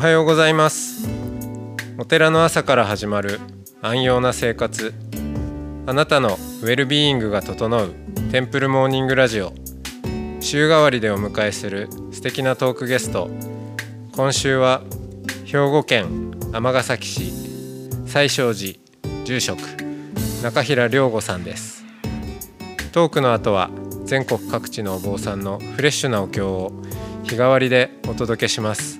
はようございます。お寺の朝から始まる安養な生活。あなたのウェルビーイングが整うテンプルモーニングラジオ。週替わりでお迎えする素敵なトークゲスト。今週は兵庫県尼崎市。西勝寺住職中平良吾さんです。トークの後は全国各地のお坊さんのフレッシュなお経を日替わりでお届けします。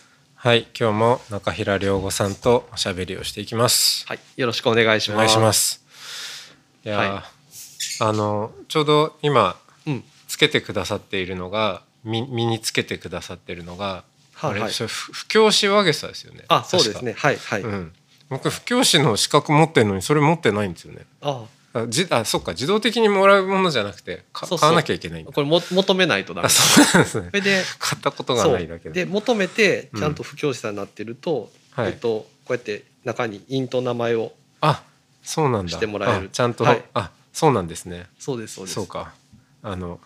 はい今日も中平良吾さんとおしゃべりをしていきますはい、よろしくお願いします。お願いしま。すいやー、はいあのちょうど今うん、つけてくださっているのが身身につけてくださっているのが、あれはいはいそれふ布教師和げさですよねあ、そうですね。はい、はい。うん僕布教師の資格持ってるのにそれ持ってないんですよねあ、あじあそっか自動的にもらうものじゃなくてかそうそう。買わなきゃいけないんだ。これも求めないとダメ。あ。そうなんですね。それで、買ったことがそないだけう。で、求めてうんちゃんと布教師さんになってると、はい。えっとこうやって中に印と名前を、あそうなんだ。してもらえる。あちゃんと、はい。あそうなんですね。そうですそうです。そうか。あの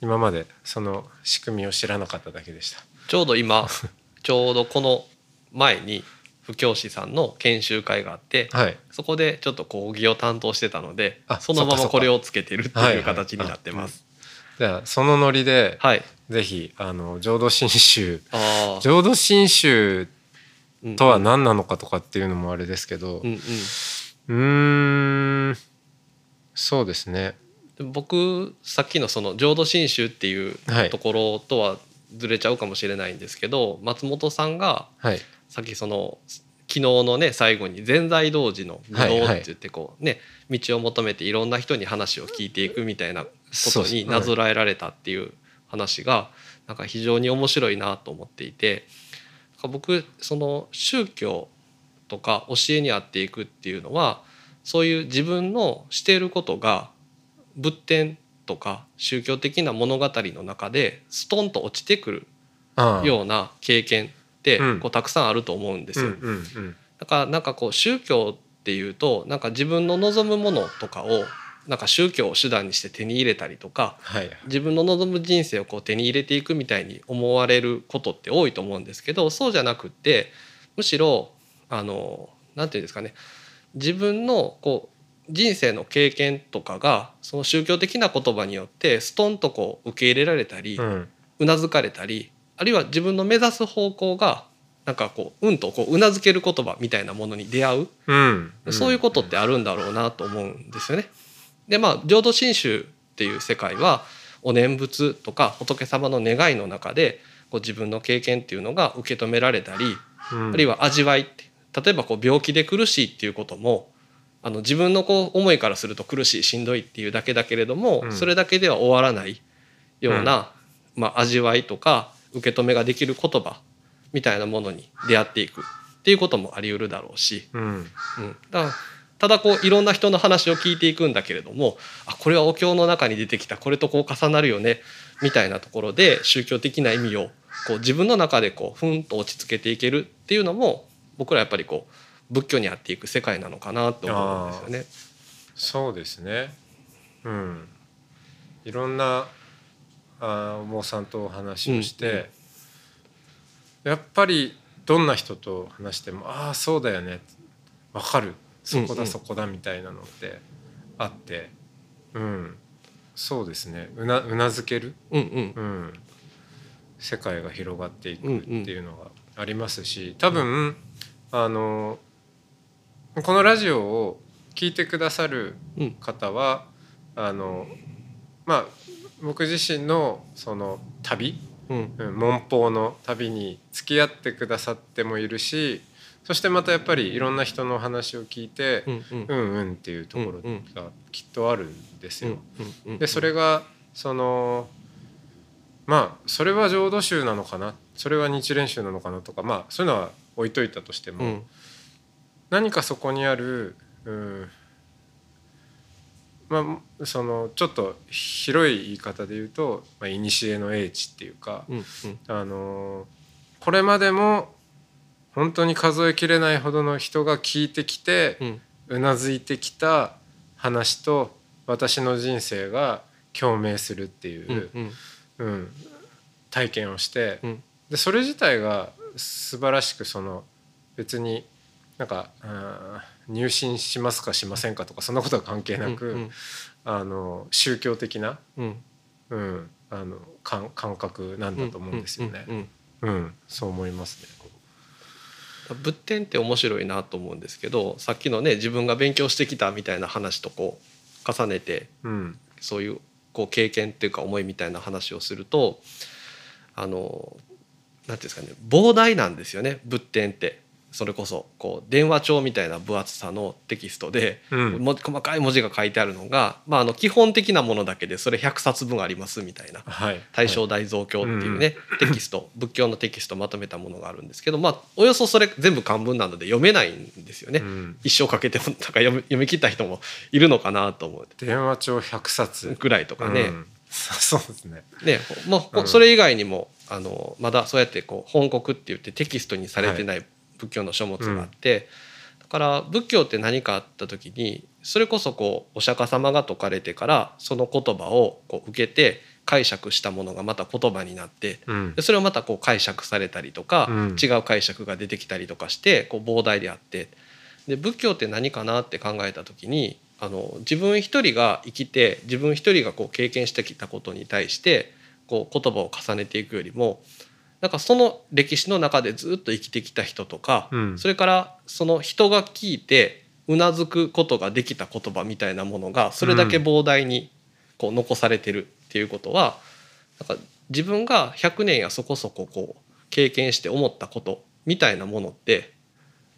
今までその仕組みを知らなかっただけでした。ちょうど今、ちょうどこの前に布教師さんの研修会があって、はい。そこでちょっと講義を担当してたのであ、そのままこれをつけてるってはいいうはい形になってます。じゃあそのノリで、はい。ぜひあの浄土真宗。浄土真宗うんとは何なのかとかっていうのもあれですけどうんそうですね。で僕さっきのその浄土真宗っていうはい。ところとはずれちゃうかもしれないんですけど、松本さんがはいさっきその昨日のね最後に全財童子の武道って言ってこうね道を求めていろんな人に話を聞いていくみたいなことになぞらえられたっていう話がなんか非常に面白いなと思っていて僕その宗教とか教えにあっていくっていうのはそういう自分のしていることが仏典とか宗教的な物語の中でストンと落ちてくるような経験ってうん。こうたくさんあると思うんですよ。だからなんかこう宗教っていうとなんか自分の望むものとかをなんか宗教を手段にして手に入れたりとかはい。自分の望む人生をこう手に入れていくみたいに思われることって多いと思うんですけどそうじゃなくってむしろあのなんていうんですかね自分のこう人生の経験とかがその宗教的な言葉によってストンとこう受け入れられたりうん。うなずかれたりあるいは自分の目指す方向がなんかこううんとこううなずける言葉みたいなものに出会う。うん。そういうことってあるんだろうなと思うんですよね。でまあ浄土真宗っていう世界はお念仏とか仏様の願いの中でこう自分の経験っていうのが受け止められたり、うん。あるいは味わいって例えばこう病気で苦しいっていうこともあの自分のこう思いからすると苦しいしんどいっていうだけだけれども、うん。それだけでは終わらないような、まあ、味わいとか受け止めができる言葉みたいなものに出会っていくっていうこともあり得るだろうし。うん。うん、だからただこういろんな人の話を聞いていくんだけれどもあこれはお経の中に出てきたこれとこう重なるよねみたいなところで宗教的な意味をこう自分の中でこうふんと落ち着けていけるっていうのも僕らやっぱりこう仏教にあっていく世界なのかなと思うんですよね。そうですね。うん。いろんなあーお坊さんとお話をして、やっぱりどんな人と話しても「ああそうだよねわかるそこうんうん。だそこだ」みたいなのってあってうん。そうですね。うなうなずける、うんうん。うん、世界が広がっていくっていうのがありますし多分あのこのラジオを聞いてくださるうん。方はあのまあ僕自身のその旅、うん。うん、文法の旅に付き合ってくださってもいるしそしてまたやっぱりいろんな人の話を聞いてうんうん。うんうんっていうところがきっとあるんですよ。うんでそれがそのまあそれは浄土宗なのかな？っそれは日蓮宗なのかなとかまあそういうのは置いといたとしても、うん、何かそこにある、うんまあ、そのちょっと広い言い方で言うと「まあ、古の英知」っていうか、うんうん、あのこれまでも本当に数えきれないほどの人が聞いてきて、うなずいてきた話と私の人生が共鳴するっていう、うん、うん、体験をして、うん、でそれ自体が素晴らしくその別になんか入信しますかしませんかとかそんなことは関係なく、うんうん、あの宗教的な、うん。うん、あの感感覚なんだと思うんですよね。うん、そう思いますね。仏典って面白いなと思うんですけどさっきのね自分が勉強してきたみたいな話とこう重ねて、うん、そういうこう経験っていうか思いみたいな話をするとあのなんていうんですかね膨大なんですよね仏典ってそれこそこう電話帳みたいな分厚さのテキストで、うん、細かい文字が書いてあるのが、まあ、あの基本的なものだけでそれ100冊分ありますみたいな「はい、大正大蔵経」っていうね、はい、テキスト 仏教のテキストまとめたものがあるんですけど、まあ、およそそれ全部漢文なので読めないんですよね、うん、一生かけてもなんか読み 読み切った人もいるのかなと思う電話帳100冊ぐらいとかね。うん。そ うですね。ねもうそれ以外にもあのまだそうやってこう本国って言ってテキストにされてない仏教の書物があって、だから仏教って何かあった時にそれこそこうお釈迦様が説かれてからその言葉をこう受けて解釈したものがまた言葉になって、でそれをまたこう解釈されたりとか、違う解釈が出てきたりとかしてこう膨大であってで仏教って何かなって考えた時にあの自分一人が生きて自分一人がこう経験してきたことに対してこう言葉を重ねていくよりもなんかその歴史の中でずっと生きてきた人とか、うん、それからその人が聞いてうなずくことができた言葉みたいなものがそれだけ膨大にこう残されてるっていうことは、なんか自分が100年やそこそここう経験して思ったことみたいなものって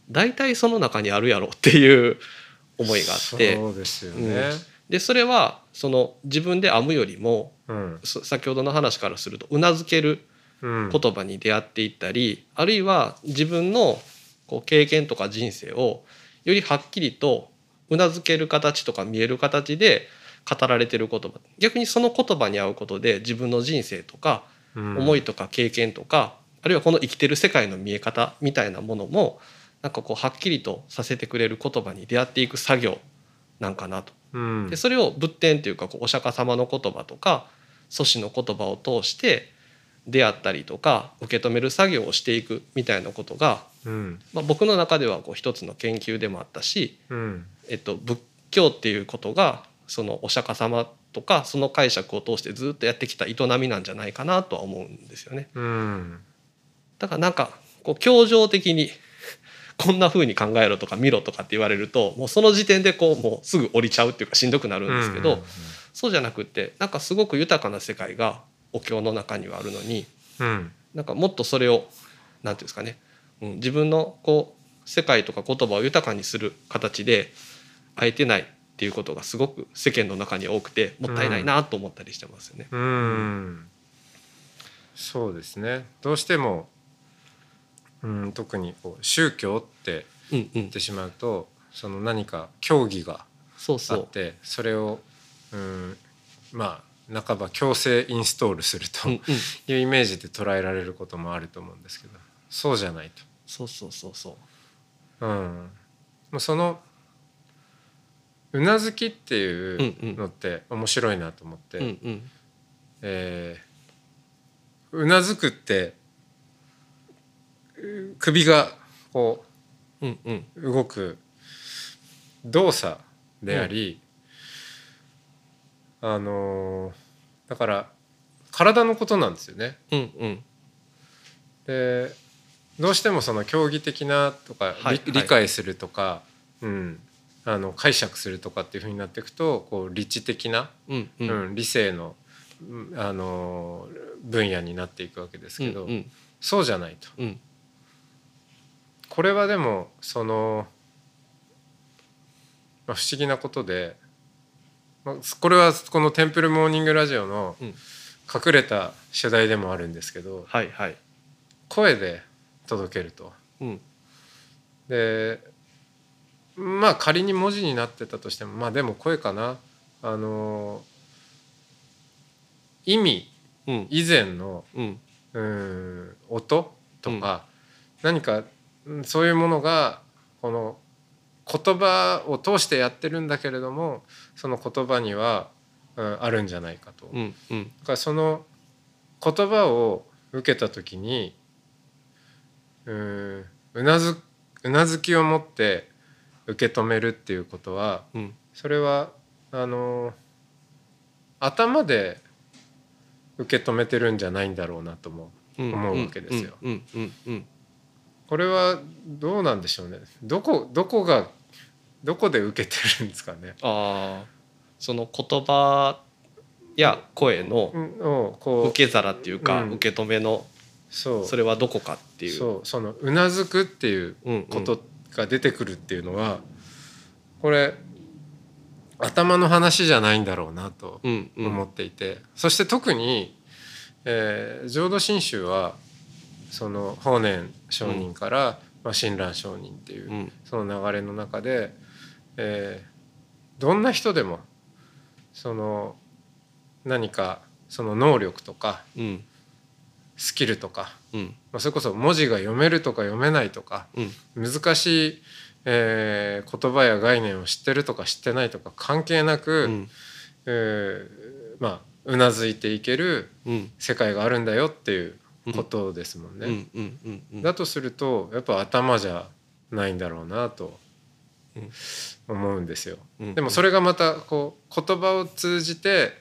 大体その中にあるやろ っていう思いがあって。そうですよね、うん、でそれはその自分で編むよりも、うん、先ほどの話からするとうなずける言葉に出会っていったり、あるいは自分のこう経験とか人生をよりはっきりとうなずける形とか見える形で語られてる言葉。逆にその言葉に合うことで自分の人生とか思いとか経験とか、あるいはこの生きてる世界の見え方みたいなものもなんかこうはっきりとさせてくれる言葉に出会っていく作業なんかなと。でそれを仏典というかこうお釈迦様の言葉とか祖師の言葉を通して出会ったりとか受け止める作業をしていくみたいなことが、うん、まあ、僕の中ではこう一つの研究でもあったし、うん、えっと、仏教っていうことがそのお釈迦様とかその解釈を通してずっとやってきた営みなんじゃないかなとは思うんですよね。うん、だからなんかこう協情的に こんな風に考えろとか見ろとかって言われるともうその時点でこうもうすぐ降りちゃうっていうかしんどくなるんですけど、そうじゃなくってなんかすごく豊かな世界がお経の中にはあるのに、うん、なんかもっとそれを何て言うんですかね、うん、自分のこう世界とか言葉を豊かにする形で会えてないっていうことがすごく世間の中に多くてもったいないなと思ったりしてますよね。うん、うん、そうですね。どうしても、うん、特にこう宗教って言ってしまうと、うんうん、その何か教義があってそれを、うん、まあ半ば強制インストールするというイメージで捉えられることもあると思うんですけどそうじゃないと。そうそうそうそう。うん、そのうなずきっていうのって面白いなと思って、うんうん、えー、うなずくって首がこう動く動作であり、あのー、だから体のことなんですよね。うんうん、でどうしてもその競技的なとか、はい、理解するとか、うん、あの解釈するとかっていうふうになっていくとこう理知的な、うんうん、うん、理性の、あのー、分野になっていくわけですけど、うんうん、そうじゃないと。うん、これはでもその、まあ、不思議なことでこれはこの「テンプルモーニングラジオ」の隠れた取材でもあるんですけど、はいはい、声で届けると。うん。でまあ仮に文字になってたとしてもまあでも声かな。あの意味うん。以前のうん。うん音とか、何かうんそういうものがこの言葉を通してやってるんだけれどもその言葉には、うん、あるんじゃないかと。うんうん。だからその言葉を受けた時にうなずうなずきを持って受け止めるっていうことはうん。それはあの頭で受け止めてるんじゃないんだろうなと思ううん思うわけですよ。これはどうなんでしょうね。どこどこがどこで受けてるんですかね。ああその言葉や声の受け皿っていうか、うん。受け止めのそう。それはどこかっていう。そう。そのうなずくっていうことが出てくるっていうのはこれ頭の話じゃないんだろうなと思っていて、そして特に、えー浄土真宗はその法然上人から、まあ、親鸞上人っていう、うん。その流れの中で、えーどんな人でもその何かその能力とかうん。スキルとか、うん。まあ、それこそ文字が読めるとか読めないとかうん。難しい、えー言葉や概念を知ってるとか知ってないとか関係なく、うん。えーまあうなずいていけるうん。世界があるんだよっていうことですもんね。だとするとやっぱ頭じゃないんだろうなとうん思うんですよ。うん。でもそれがまたこう言葉を通じて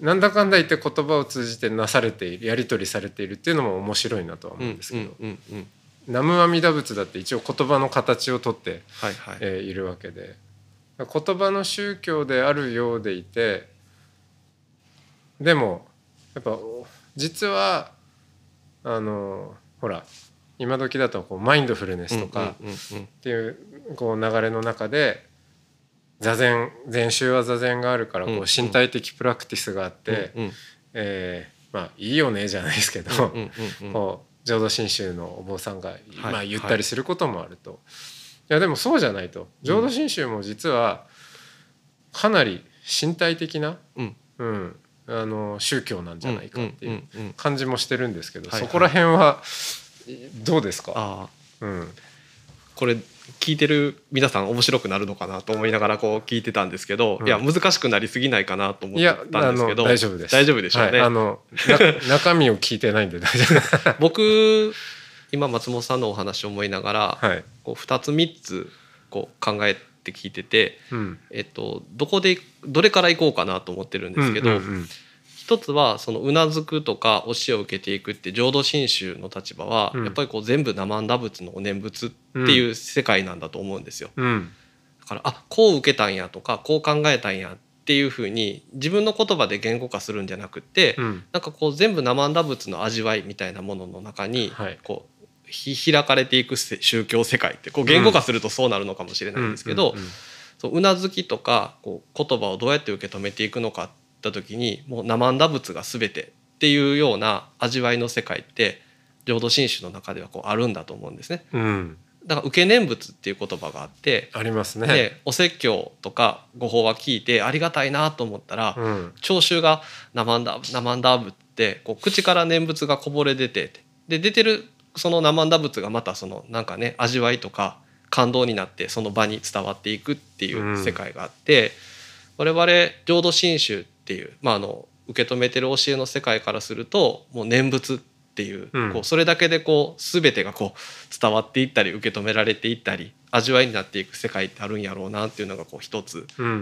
なんだかんだ言って言葉を通じてなされているやり取りされているっていうのも面白いなとは思うんですけど。うんうん「南無阿弥陀仏」だって一応言葉の形をとって、えーいるわけで。言葉の宗教であるようでいてでもやっぱ実はあのほら今時だとこうマインドフルネスとか、っていうこう流れの中で座禅禅宗は座禅があるからこう身体的プラクティスがあって、うんえーまあいいよねじゃないですけど、こう浄土真宗のお坊さんが、まあ、はい言ったりすることもあると、い、やでもそうじゃないと浄土真宗も実はかなり身体的な、うん。うん、あの宗教なんじゃないかっていう感じもしてるんですけど、そこら辺はどうですか、ああ。うん。これ聞いてる皆さん面白くなるのかなと思いながらこう聞いてたんですけど、うん。いや難しくなりすぎないかなと思ってたんですけど大丈夫です。大丈夫でしょうね、はい、あのな 中身を聞いてないんで大丈夫。僕今松本さんのお話を思いながら、はい、こう2つ3つこう考えて聞いてて、うん、えっと、どこでどれから行こうかなと思ってるんですけど、うんうんうん一つはそのうなずくとか教えを受けていくって浄土真宗の立場は、うん。やっぱりこう全部生んだ仏のお念仏っていう世界なんだと思うんですよ。うん。だからあこう受けたんやとかこう考えたんやっていうふうに自分の言葉で言語化するんじゃなくって、うん。なんかこう全部生んだ仏の味わいみたいなものの中に、はい。こうひ開かれていくせ宗教世界ってこう言語化するとそうなるのかもしれないんですけど、そううなずきとかこう言葉をどうやって受け止めていくのかっった時にもう生んだ仏が全てっていうような味わいの世界って浄土真宗の中ではこうあるんだと思うんですね。うんだから受け念仏っていう言葉があって、ありますね。でお説教とかご法話聞いてありがたいなと思ったら、うん聴衆が「生んだ生んだ仏」ってこう口から念仏がこぼれ出てで出てるその生んだ仏がまたそのなんかね味わいとか感動になってその場に伝わっていくっていう世界があって、我々浄土真宗っていう、まあ、あの受け止めてる教えの世界からするともう念仏っていう,、うん。こうそれだけでこう全てがこう伝わっていったり受け止められていったり味わいになっていく世界ってあるんやろうなっていうのがこう一つ。うんうんう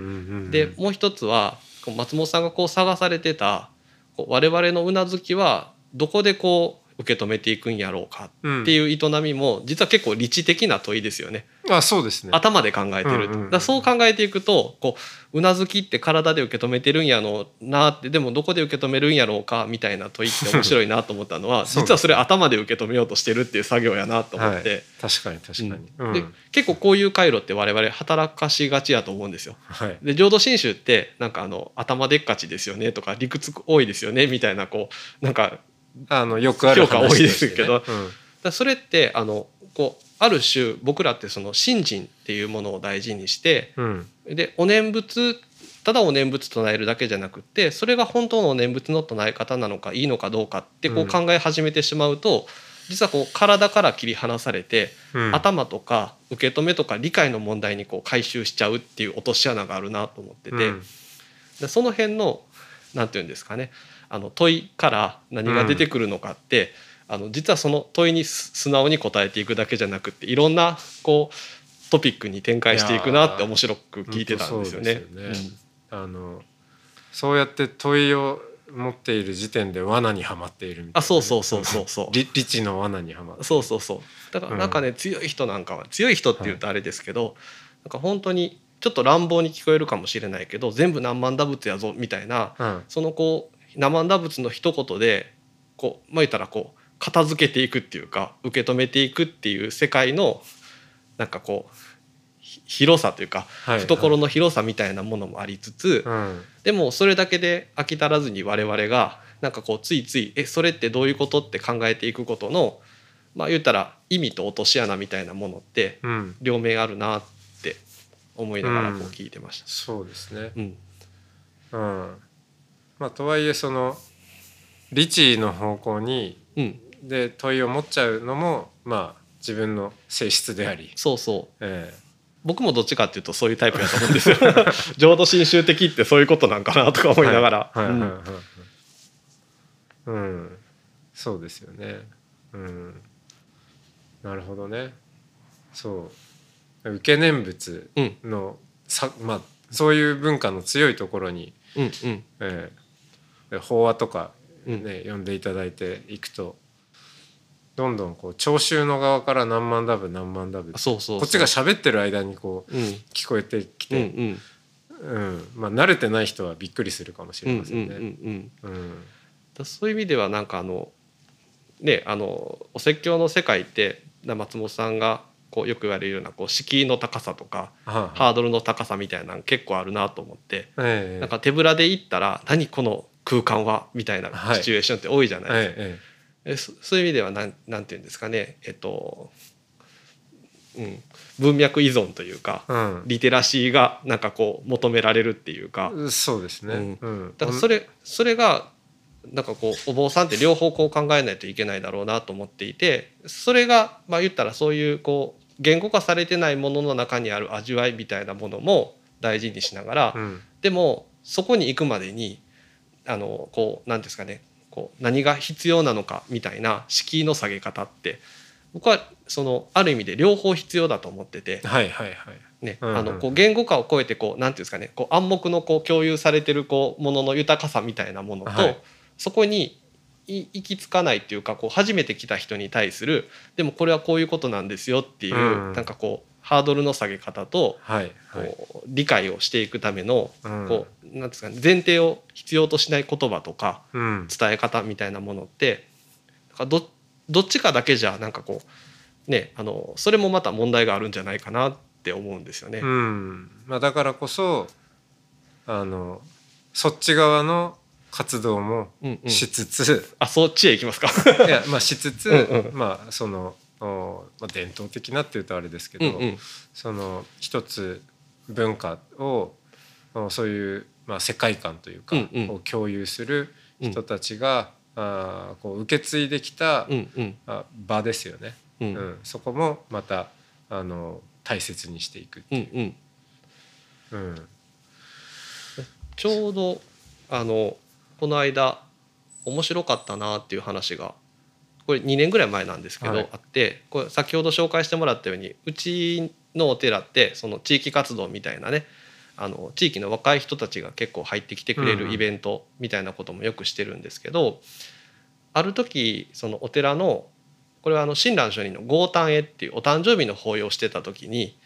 んでもう一つは松本さんがこう探されてたこう我々のうなずきはどこでこう受け止めていくんやろうかっていう営みも実は結構理知的な問いですよねあそうですね。頭で考えてると、うんうんうんだそう考えていくとこううなずきって体で受け止めてるんやろうなってでもどこで受け止めるんやろうかみたいな問いって面白いなと思ったのは 実はそれ頭で受け止めようとしてるっていう作業やなと思って。はい、確かに確かに。うんで結構こういう回路って我々働かしがちやと思うんですよ。はい。で浄土真宗ってなんかあの頭でっかちですよねとか理屈多いですよねみたいなこうなんかあのよくある評価多いですけどだそれってあのこうある種僕らってその信心っていうものを大事にしてうん。でお念仏ただお念仏唱えるだけじゃなくってそれが本当のお念仏の唱え方なのかいいのかどうかってこううん。考え始めてしまうと、実はこう体から切り離されて、うん。頭とか受け止めとか理解の問題にこう回収しちゃうっていう落とし穴があるなと思ってて、その辺のなんていうんですかねあの問いから何が出てくるのかって、あの実はその問いにす素直に答えていくだけじゃなくっていろんなこうトピックに展開していくなって面白く聞いてたんですよね。そうそうやって問いを持っている時点で罠にはまっているみたいなね、あそうそうそうそうそう。り理知の罠にはまって。そうそうそう。だからなんかね、強い人なんかは強い人っていうとあれですけど、なんか本当にちょっと乱暴に聞こえるかもしれないけど全部何万打仏やぞみたいなうん。そのこう何万打仏の一言でこうまあ言ったらこう片付けていくっていうか受け止めていくっていう世界のなんかこうひ広さというかはい。懐の広さみたいなものもありつつ、うん。でもそれだけで飽き足らずに我々がなんかこうついつい「えそれってどういうこと?」って考えていくことのまあ言ったら意味と落とし穴みたいなものってうん。両面あるなって思いながらこう聞いてました。そうですね。うん。うんまあとはいえその理知の方向にうん、で問いを持っちゃうのもまあ自分の性質であり、そうそう。え僕もどっちかっていうとそういうタイプだと思うんですよ。浄土真宗的ってそういうことなんかなとかえ思いながら、はい。はい。はい。はい。うん。うん。そうですよね。うん。なるほどね。そう。受け念仏うん。まあそういう文化の強いところに、うんうん。ええ法話とかうん。ね、読んでいただいていくとどんどんこう聴衆の側から何万ダブ何万ダブあそうそうこっちが喋ってる間にこううん。聞こえてきうんうて、ん。うん。まあ、慣れてない人はびっくりするかもしれませんね。うんうんうんだそういう意味ではなんかあのねあのお説教の世界ってな松本さんがこうよく言われるようなこう敷居の高さとかはあ。ハードルの高さみたいなの結構あるなと思ってええ。なんか手ぶらで行ったら「何この空間は」みたいなはい。シチュエーションって多いじゃないですか。ええそそういう意味ではなんなんていうんですかね。えっと、うん、文脈依存というかえうん。リテラシーがなんかこう求められるっていうか。そうですね。うん。だからそれそれがなんかこうお坊さんって両方こう考えないといけないだろうなと思っていてそれがまあ言ったらそういうこう言語化されてないものの中にある味わいみたいなものも大事にしながら、うん。でもそこに行くまでにあのこう何ですかね。こう何が必要なのかみたいな敷居の下げ方って。僕はそのある意味で両方必要だと思ってて、はいはいはい。ねあのこう言語化を超えてこう何ていうんですかね。こう暗黙のこう共有されてるこうものの豊かさみたいなものと、はい。そこにい行き着かないっていうかこう初めて来た人に対するでもこれはこういうことなんですよっていう、うん。なんかこうハードルの下げ方とはいはい。こう理解をしていくためのうん。こうなんですかね前提を必要としない言葉とかうん。伝え方みたいなものってなんかどどっちかだけじゃなんかこうねあのそれもまた問題があるんじゃないかなって思うんですよね。うん。まあ、だからこそあのそっち側の活動もうんうん。しつつ、あそっちへ行きますか。いやまあしつつうんうん。まあそのおまあ、伝統的なっていうとあれですけど、うんうん。その一つ文化をおそういう、まあ、世界観というか、を共有する人たちが、あーこう受け継いできた、うんうん。あ場ですよね、ううん。んそこもまたあの大切にしていく、う。んうん。うん。ちょうどあのこの間面白かったなっていう話がこれ2年ぐらい前なんですけど、はい。あってこれ先ほど紹介してもらったようにうちのお寺ってその地域活動みたいなねあの地域の若い人たちが結構入ってきてくれるイベントみたいなこともよくしてるんですけど、ある時そのお寺のこれはあの親鸞上人の豪誕へっていうお誕生日の法要をしてた時に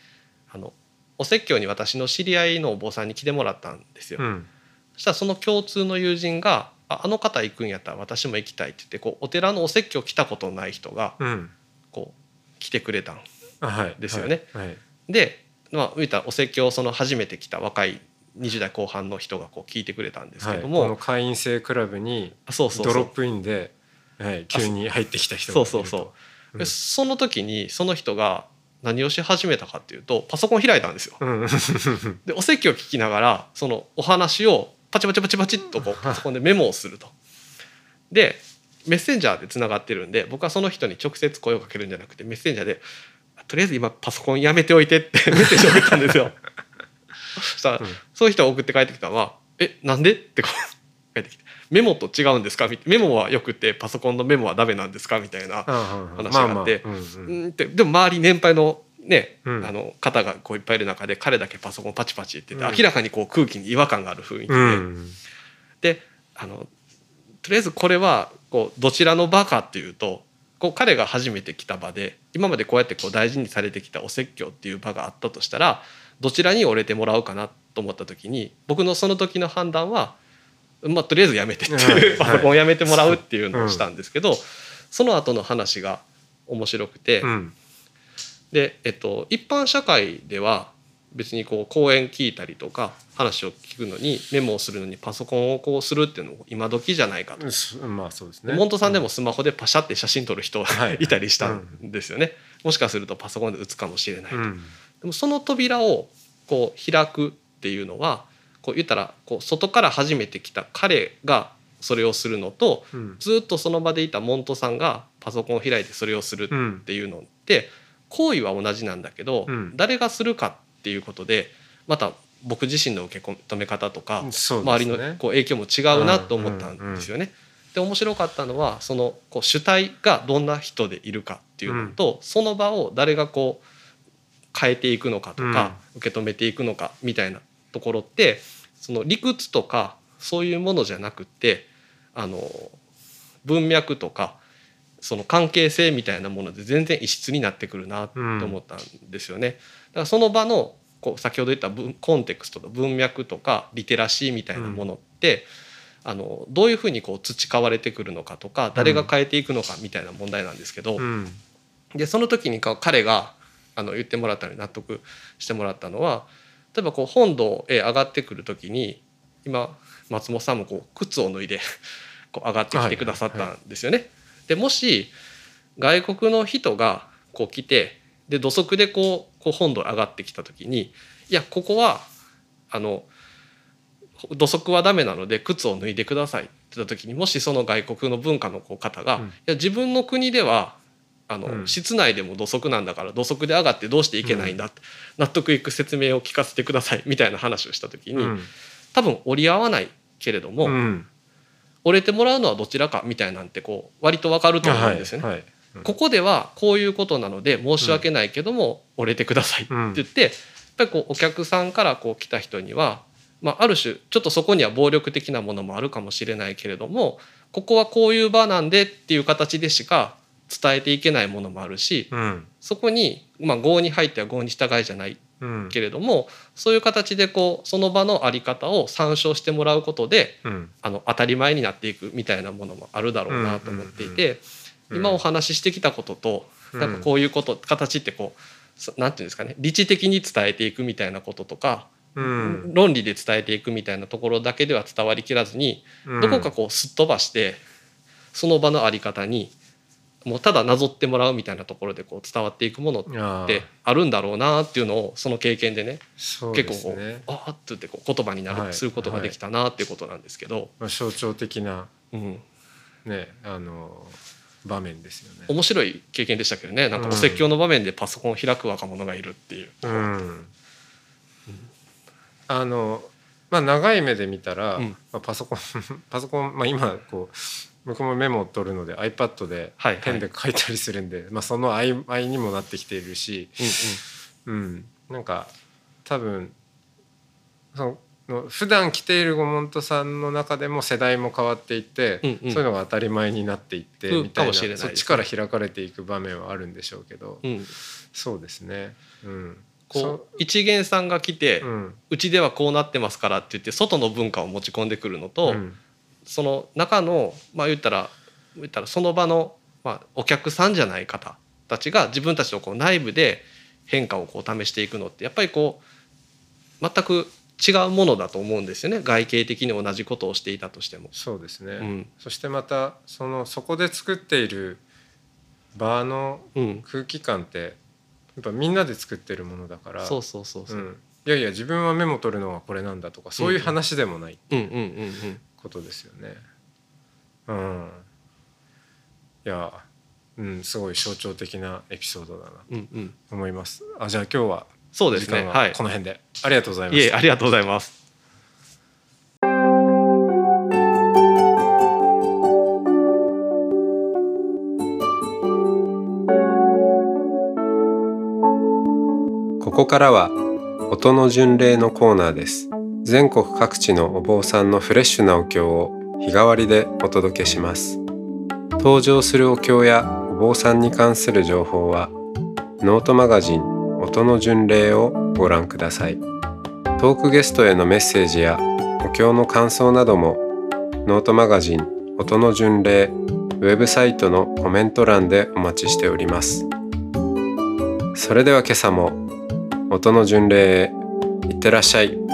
あのお説教に私の知り合いのお坊さんに来てもらったんですよ。うん。そしたらその共通の友人が「ああの方行くんやったら私も行きたい」って言ってこうお寺のお説教来たことない人がうん。こう来てくれたんですよね。はい。はい。でまあ言ったらお説教をその初めて来た若い20代後半の人がこう聞いてくれたんですけども、はい。この会員制クラブにドロップインではい、急に入ってきた人そうそうそう、でその時にその人が何をし始めたかっていうとパソコン開いたんですよ。うん、でお説教を聞きながらそのお話をパチパチパチパチっとこう パソコンでメモをすると。でメッセンジャーでつながってるんで僕はその人に直接声をかけるんじゃなくてメッセンジャーで「とりあえず今パソコンやめておいて」って メッセージを送ったんですよ。そしたら、うん、そういう人が送って帰ってきたのは「えなんで?」ってこう帰ってきて「メモと違うんですか?」メモはよくてパソコンのメモはダメなんですか？みたいな話があってでも周り年配のね、うん、あの方がこういっぱいいる中で彼だけパソコンパチパチって言って、明らかにこう空気に違和感がある雰囲気で、うん、であのとりあえずこれはこうどちらの場かっていうとこう彼が初めて来た場で今までこうやってこう大事にされてきたお説教っていう場があったとしたらどちらに折れてもらうかなと思った時に僕のその時の判断は、まあ、とりあえずやめてっていう、パソコンをやめてもらうっていうのをしたんですけど、その後の話が面白くて、で、えっと、一般社会では別にこう講演聞いたりとか話を聞くのにメモをするのにパソコンをこうするっていうのも今時じゃないかと。まあそうですね。モントさんでもスマホでパシャって写真撮る人いたりしたんですよね。もしかするとパソコンで打つかもしれないと。でもその扉をこう開くっていうのはこう言ったらこう外から初めて来た彼がそれをするのと、ずっとその場でいたモントさんがパソコンを開いてそれをするっていうのって、行為は同じなんだけど、誰がするかっていうことでまた僕自身の受け止め方とか、周りのこう影響も違うなと思ったんですよね。で面白かったのはそのこう主体がどんな人でいるかっていうのと、その場を誰がこう変えていくのかとか、受け止めていくのかみたいなところってその理屈とかそういうものじゃなくってあの文脈とかその関係性みたいなもので全然異質になってくるなって思ったんですよね。だからその場のこう先ほど言ったコンテクストと文脈とかリテラシーみたいなものって、うん、あのどういうふうにこう培われてくるのかとか誰が変えていくのかみたいな問題なんですけど、うん、でその時に彼があの言ってもらったのに納得してもらったのは例えばこう本堂へ上がってくる時に今松本さんもこう靴を脱いで こう上がってきてくださったんですよね。はいはい、でもし外国の人がこう来てで土足でこうこう本土上がってきた時にいやここはあの土足はダメなので靴を脱いでくださいって言った時にもしその外国の文化の方が、うん、いや自分の国ではあの、うん、室内でも土足なんだから土足で上がってどうしていけないんだって、うん、納得いく説明を聞かせてくださいみたいな話をした時に、多分折り合わないけれども、折れてもらうのはどちらかみたいなんてこう割と分かると思うんですよね。はいはいここではこういうことなので申し訳ないけども折れてくださいって言って、やっぱりこうお客さんからこう来た人には、まあ、ある種ちょっとそこには暴力的なものもあるかもしれないけれどもここはこういう場なんでっていう形でしか伝えていけないものもあるし、そこに、まあ、合に入っては合に従いじゃないけれども、そういう形でこうその場の在り方を参照してもらうことで、あの当たり前になっていくみたいなものもあるだろうなと思っていて。今お話ししてきたことと、なんかこういうこと形ってこうなんていうんですかね理知的に伝えていくみたいなこととか、うん、論理で伝えていくみたいなところだけでは伝わりきらずに、うん、どこかこうすっ飛ばしてその場の在り方にもうただなぞってもらうみたいなところでこう伝わっていくものってあるんだろうなっていうのをその経験でね、ね、結構こうああって言ってこう言葉になる、はい、することができたなっていうことなんですけど、まあ、象徴的な、うん、ねあの場面ですよね。面白い経験でしたけどね。なんかお説教の場面でパソコンを開く若者がいるっていう。うん、あのまあ長い目で見たら、うん、まあ、パソコン パソコン、まあ、今こう僕もメモを取るので iPad でペンで書いたりするんで、はいはい、まあ、その合間にもなってきているし、うん、うん。うん、なんか多分その普段着ているゴモントさんの中でも世代も変わっていって、うんうん、そういうのが当たり前になっていってみたいな、そっちから開かれていく場面はあるんでしょうけど、うん、そうですね。うん、こう一元さんが来て、うちではこうなってますからって言って外の文化を持ち込んでくるのと、その中のまあ言ったら言ったらその場の、まあ、お客さんじゃない方たちが自分たちのこう内部で変化をこう試していくのってやっぱりこう全く違うものだと思うんですよね外形的に同じことをしていたとしても。そうですね、うんそしてまたそのそこで作っているバーのうん、空気感ってやっぱみんなで作ってるものだからそうそうそうそう。うん、いやいや自分はメモ取るのはこれなんだとかそういう話でもないうんうんうんうん。ことですよね。うん、いや、うん、すごい象徴的なエピソードだなうんうん。と思います。あじゃあ今日はそうですね。は。はいこの辺で、ありがとうございまいえ。ありがとうございます。ここからは音の巡礼のコーナーです全国各地のお坊さんのフレッシュなお経を日替わりでお届けします登場するお経やお坊さんに関する情報はノートマガジン音の巡礼をご覧ください。トークゲストへのメッセージやお経の感想などもノートマガジン音の巡礼ウェブサイトのコメント欄でお待ちしております。それでは今朝も音の巡礼へいってらっしゃい。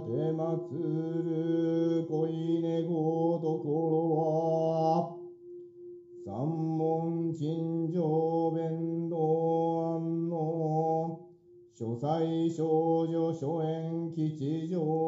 てまつる恋願うところは三門陳情弁道案の書斎少女書演吉祥